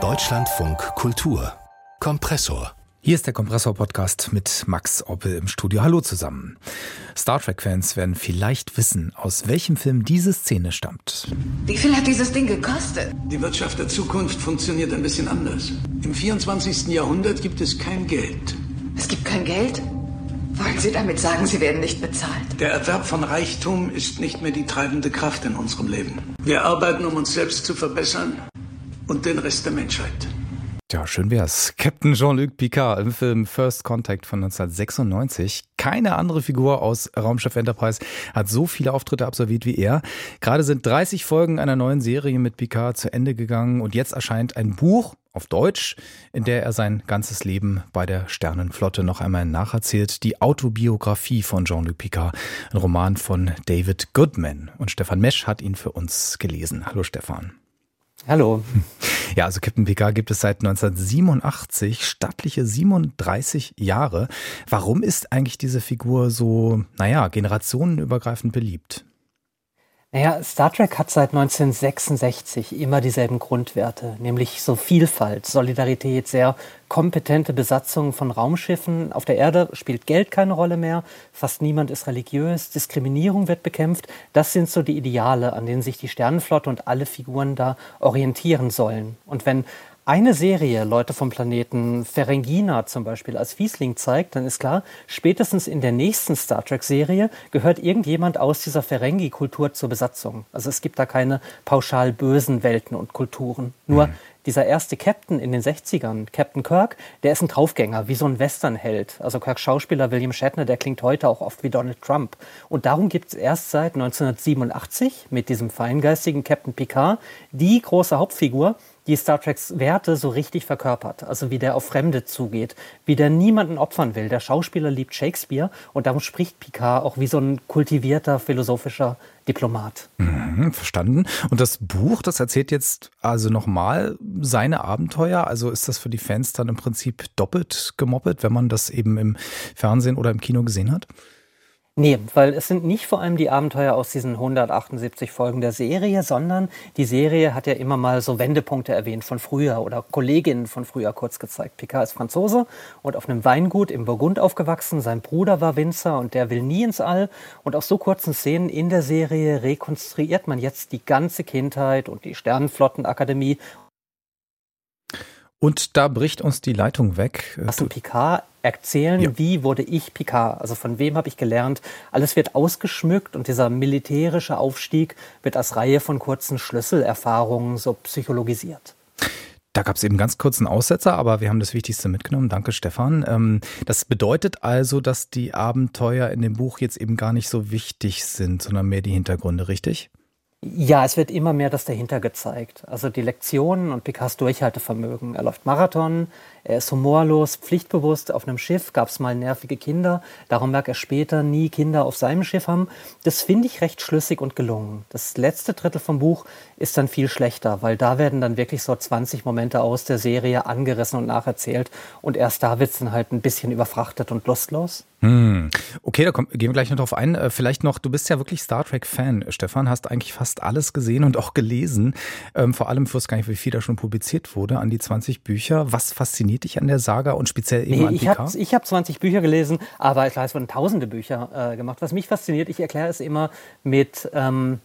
Deutschlandfunk Kultur Kompressor hier ist der Kompressor-Podcast mit Max Oppel im Studio. Hallo zusammen. Star Trek-Fans werden vielleicht wissen, aus welchem Film diese Szene stammt. Wie viel hat dieses Ding gekostet? Die Wirtschaft der Zukunft funktioniert ein bisschen anders. Im 24. Jahrhundert gibt es kein Geld. Es gibt kein Geld? Wollen Sie damit sagen, Sie werden nicht bezahlt? Der Erwerb von Reichtum ist nicht mehr die treibende Kraft in unserem Leben. Wir arbeiten, um uns selbst zu verbessern und den Rest der Menschheit. Ja, schön wär's. Captain Jean-Luc Picard im Film First Contact von 1996. Keine andere Figur aus Raumschiff Enterprise hat so viele Auftritte absolviert wie er. Gerade sind 30 Folgen einer neuen Serie mit Picard zu Ende gegangen und jetzt erscheint ein Buch auf Deutsch, in der er sein ganzes Leben bei der Sternenflotte noch einmal nacherzählt. Die Autobiografie von Jean-Luc Picard, ein Roman von David Goodman. Und Stefan Mesch hat ihn für uns gelesen. Hallo Stefan. Hallo. Ja, also Captain Picard gibt es seit 1987, stattliche 37 Jahre. Warum ist eigentlich diese Figur so, naja, generationenübergreifend beliebt? Naja, Star Trek hat seit 1966 immer dieselben Grundwerte, nämlich so Vielfalt, Solidarität, sehr kompetente Besatzung von Raumschiffen. Auf der Erde spielt Geld keine Rolle mehr, fast niemand ist religiös, Diskriminierung wird bekämpft. Das sind so die Ideale, an denen sich die Sternenflotte und alle Figuren da orientieren sollen. Und wenn eine Serie Leute vom Planeten Ferengina zum Beispiel als Fiesling zeigt, dann ist klar, spätestens in der nächsten Star Trek-Serie gehört irgendjemand aus dieser Ferengi-Kultur zur Besatzung. Also es gibt da keine pauschal bösen Welten und Kulturen. Nur mhm. dieser erste Captain in den 60ern, Captain Kirk, der ist ein Draufgänger, wie so ein Westernheld. Also Kirks Schauspieler William Shatner, der klingt heute auch oft wie Donald Trump. Und darum gibt es erst seit 1987 mit diesem feingeistigen Captain Picard die große Hauptfigur, die Star Treks Werte so richtig verkörpert. Also wie der auf Fremde zugeht, wie der niemanden opfern will. Der Schauspieler liebt Shakespeare und darum spricht Picard auch wie so ein kultivierter philosophischer Diplomat. Mhm, verstanden. Und das Buch, das erzählt jetzt also nochmal seine Abenteuer. Also ist das für die Fans dann im Prinzip doppelt gemoppelt, wenn man das eben im Fernsehen oder im Kino gesehen hat? Nee, weil es sind nicht vor allem die Abenteuer aus diesen 178 Folgen der Serie, sondern die Serie hat ja immer mal so Wendepunkte erwähnt von früher oder Kolleginnen von früher kurz gezeigt. Picard ist Franzose und auf einem Weingut im Burgund aufgewachsen. Sein Bruder war Winzer und der will nie ins All. Und aus so kurzen Szenen in der Serie rekonstruiert man jetzt die ganze Kindheit und die Sternenflottenakademie und da bricht uns die Leitung weg. Hast du Picard erzählen, ja. wie wurde ich Picard? Also von wem habe ich gelernt? Alles wird ausgeschmückt und dieser militärische Aufstieg wird als Reihe von kurzen Schlüsselerfahrungen so psychologisiert. Da gab es eben ganz kurzen Aussetzer, aber wir haben das Wichtigste mitgenommen. Danke, Stefan. Ähm, das bedeutet also, dass die Abenteuer in dem Buch jetzt eben gar nicht so wichtig sind, sondern mehr die Hintergründe, richtig? Ja, es wird immer mehr das dahinter gezeigt. Also die Lektionen und Picards Durchhaltevermögen. Er läuft Marathon, er ist humorlos, pflichtbewusst. Auf einem Schiff gab es mal nervige Kinder. Darum mag er später nie Kinder auf seinem Schiff haben. Das finde ich recht schlüssig und gelungen. Das letzte Drittel vom Buch ist dann viel schlechter, weil da werden dann wirklich so 20 Momente aus der Serie angerissen und nacherzählt. Und erst da wird es dann halt ein bisschen überfrachtet und lustlos. Hm. Okay, da kommen, gehen wir gleich noch drauf ein. Äh, vielleicht noch, du bist ja wirklich Star Trek-Fan, Stefan, hast eigentlich fast alles gesehen und auch gelesen. Ähm, vor allem, ich wusste gar nicht, wie viel da schon publiziert wurde, an die 20 Bücher. Was fasziniert dich an der Saga und speziell eben nee, an ich habe ich hab 20 Bücher gelesen, aber klar, es wurden tausende Bücher äh, gemacht. Was mich fasziniert, ich erkläre es immer mit, ähm,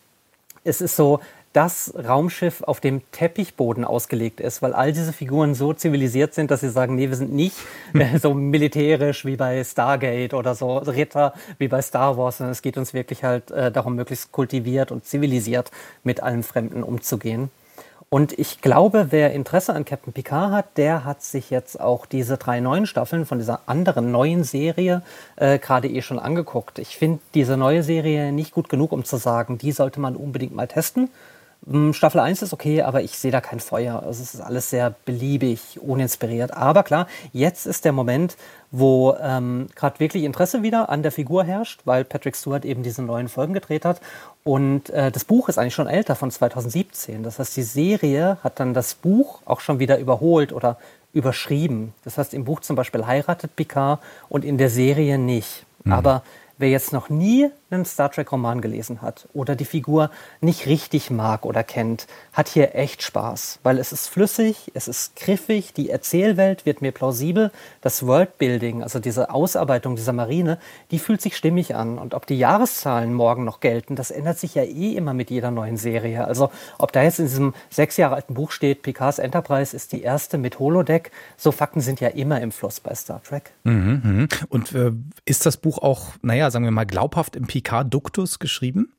es ist so, das Raumschiff auf dem Teppichboden ausgelegt ist, weil all diese Figuren so zivilisiert sind, dass sie sagen, nee, wir sind nicht äh, so militärisch wie bei Stargate oder so Ritter wie bei Star Wars, sondern es geht uns wirklich halt äh, darum, möglichst kultiviert und zivilisiert mit allen Fremden umzugehen. Und ich glaube, wer Interesse an Captain Picard hat, der hat sich jetzt auch diese drei neuen Staffeln von dieser anderen neuen Serie äh, gerade eh schon angeguckt. Ich finde diese neue Serie nicht gut genug, um zu sagen, die sollte man unbedingt mal testen. Hm, Staffel 1 ist okay, aber ich sehe da kein Feuer. Also es ist alles sehr beliebig, uninspiriert. Aber klar, jetzt ist der Moment, wo ähm, gerade wirklich Interesse wieder an der Figur herrscht, weil Patrick Stewart eben diese neuen Folgen gedreht hat. Und äh, das Buch ist eigentlich schon älter, von 2017. Das heißt, die Serie hat dann das Buch auch schon wieder überholt oder überschrieben. Das heißt, im Buch zum Beispiel heiratet Picard und in der Serie nicht. Mhm. Aber wer jetzt noch nie einen Star Trek-Roman gelesen hat oder die Figur nicht richtig mag oder kennt, hat hier echt Spaß, weil es ist flüssig, es ist griffig, die Erzählwelt wird mir plausibel, das Worldbuilding, also diese Ausarbeitung dieser Marine, die fühlt sich stimmig an. Und ob die Jahreszahlen morgen noch gelten, das ändert sich ja eh immer mit jeder neuen Serie. Also ob da jetzt in diesem sechs Jahre alten Buch steht, Picards Enterprise ist die erste mit Holodeck, so Fakten sind ja immer im Fluss bei Star Trek. Mhm, mhm. Und äh, ist das Buch auch, naja, sagen wir mal, glaubhaft im Picard-Duktus geschrieben?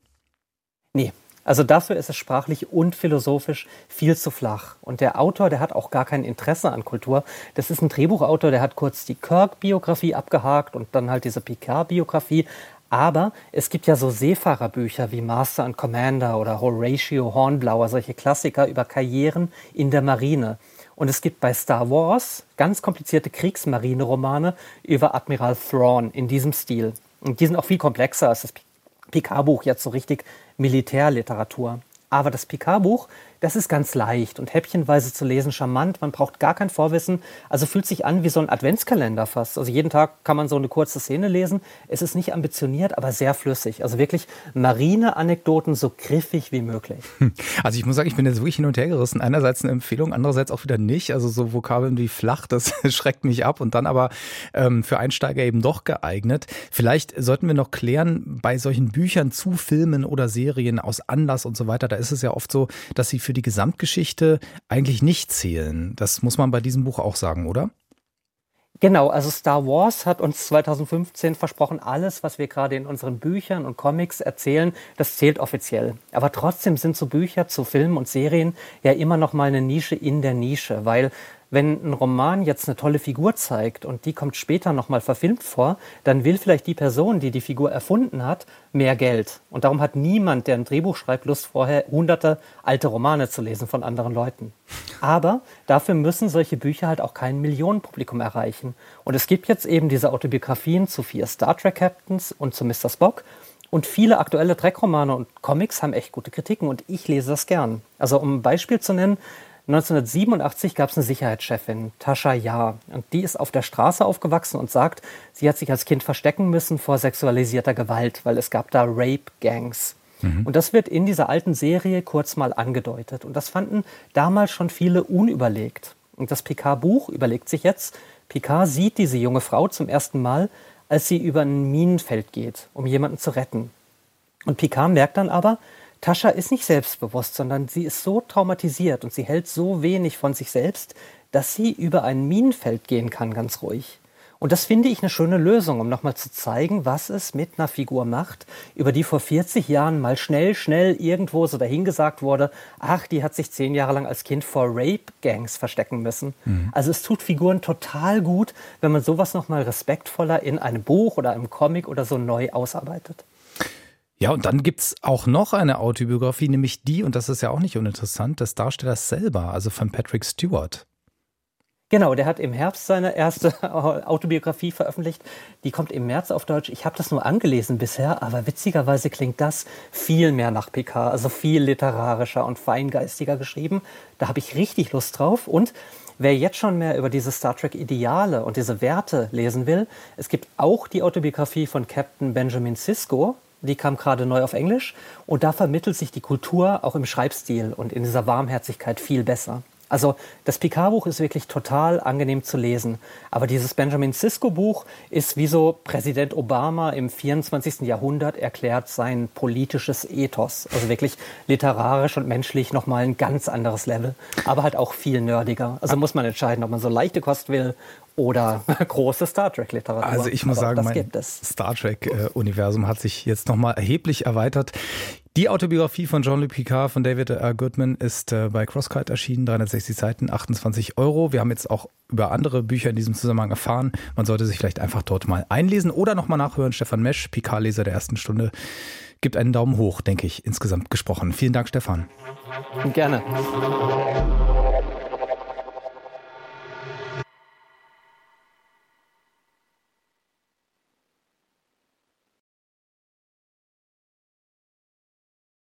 Nee, also dafür ist es sprachlich und philosophisch viel zu flach. Und der Autor, der hat auch gar kein Interesse an Kultur. Das ist ein Drehbuchautor, der hat kurz die Kirk-Biografie abgehakt und dann halt diese Picard-Biografie. Aber es gibt ja so Seefahrerbücher wie Master and Commander oder Horatio Hornblower, solche Klassiker über Karrieren in der Marine. Und es gibt bei Star Wars ganz komplizierte Kriegsmarine-Romane über Admiral Thrawn in diesem Stil. Und die sind auch viel komplexer als das Picard-Buch, jetzt so richtig Militärliteratur. Aber das Picard-Buch, das ist ganz leicht und häppchenweise zu lesen charmant. Man braucht gar kein Vorwissen. Also fühlt sich an wie so ein Adventskalender fast. Also jeden Tag kann man so eine kurze Szene lesen. Es ist nicht ambitioniert, aber sehr flüssig. Also wirklich Marine-Anekdoten so griffig wie möglich. Also ich muss sagen, ich bin jetzt wirklich hin und her gerissen. Einerseits eine Empfehlung, andererseits auch wieder nicht. Also so Vokabeln wie flach, das schreckt mich ab und dann aber ähm, für Einsteiger eben doch geeignet. Vielleicht sollten wir noch klären, bei solchen Büchern zu Filmen oder Serien aus Anlass und so weiter, da ist es ja oft so, dass sie für die Gesamtgeschichte eigentlich nicht zählen. Das muss man bei diesem Buch auch sagen, oder? Genau, also Star Wars hat uns 2015 versprochen, alles, was wir gerade in unseren Büchern und Comics erzählen, das zählt offiziell. Aber trotzdem sind so Bücher zu Filmen und Serien ja immer noch mal eine Nische in der Nische, weil wenn ein Roman jetzt eine tolle Figur zeigt und die kommt später nochmal verfilmt vor, dann will vielleicht die Person, die die Figur erfunden hat, mehr Geld. Und darum hat niemand, der ein Drehbuch schreibt, Lust vorher hunderte alte Romane zu lesen von anderen Leuten. Aber dafür müssen solche Bücher halt auch kein Millionenpublikum erreichen. Und es gibt jetzt eben diese Autobiografien zu vier Star Trek Captains und zu Mr. Spock. Und viele aktuelle Trek-Romane und Comics haben echt gute Kritiken und ich lese das gern. Also um ein Beispiel zu nennen, 1987 gab es eine Sicherheitschefin, Tascha Jahr. Und die ist auf der Straße aufgewachsen und sagt, sie hat sich als Kind verstecken müssen vor sexualisierter Gewalt, weil es gab da Rape-Gangs. Mhm. Und das wird in dieser alten Serie kurz mal angedeutet. Und das fanden damals schon viele unüberlegt. Und das Picard-Buch überlegt sich jetzt, Picard sieht diese junge Frau zum ersten Mal, als sie über ein Minenfeld geht, um jemanden zu retten. Und Picard merkt dann aber, Tascha ist nicht selbstbewusst, sondern sie ist so traumatisiert und sie hält so wenig von sich selbst, dass sie über ein Minenfeld gehen kann, ganz ruhig. Und das finde ich eine schöne Lösung, um nochmal zu zeigen, was es mit einer Figur macht, über die vor 40 Jahren mal schnell, schnell irgendwo so dahingesagt wurde, ach, die hat sich zehn Jahre lang als Kind vor Rape-Gangs verstecken müssen. Mhm. Also es tut Figuren total gut, wenn man sowas nochmal respektvoller in einem Buch oder einem Comic oder so neu ausarbeitet. Ja, und dann gibt's auch noch eine Autobiografie, nämlich die, und das ist ja auch nicht uninteressant, des Darstellers selber, also von Patrick Stewart. Genau, der hat im Herbst seine erste Autobiografie veröffentlicht. Die kommt im März auf Deutsch. Ich habe das nur angelesen bisher, aber witzigerweise klingt das viel mehr nach PK, also viel literarischer und feingeistiger geschrieben. Da habe ich richtig Lust drauf. Und wer jetzt schon mehr über diese Star Trek Ideale und diese Werte lesen will, es gibt auch die Autobiografie von Captain Benjamin Sisko, die kam gerade neu auf Englisch und da vermittelt sich die Kultur auch im Schreibstil und in dieser Warmherzigkeit viel besser. Also das Picard-Buch ist wirklich total angenehm zu lesen. Aber dieses Benjamin Sisko-Buch ist wie so Präsident Obama im 24. Jahrhundert erklärt sein politisches Ethos. Also wirklich literarisch und menschlich nochmal ein ganz anderes Level. Aber halt auch viel nerdiger. Also muss man entscheiden, ob man so leichte Kost will oder große Star Trek-Literatur. Also ich muss Aber sagen, mein Star Trek-Universum hat sich jetzt nochmal erheblich erweitert. Die Autobiografie von Jean-Luc Picard von David R. Goodman ist äh, bei Crosskite erschienen, 360 Seiten, 28 Euro. Wir haben jetzt auch über andere Bücher in diesem Zusammenhang erfahren. Man sollte sich vielleicht einfach dort mal einlesen oder nochmal nachhören. Stefan Mesch, Picard-Leser der ersten Stunde, gibt einen Daumen hoch, denke ich, insgesamt gesprochen. Vielen Dank, Stefan. Gerne.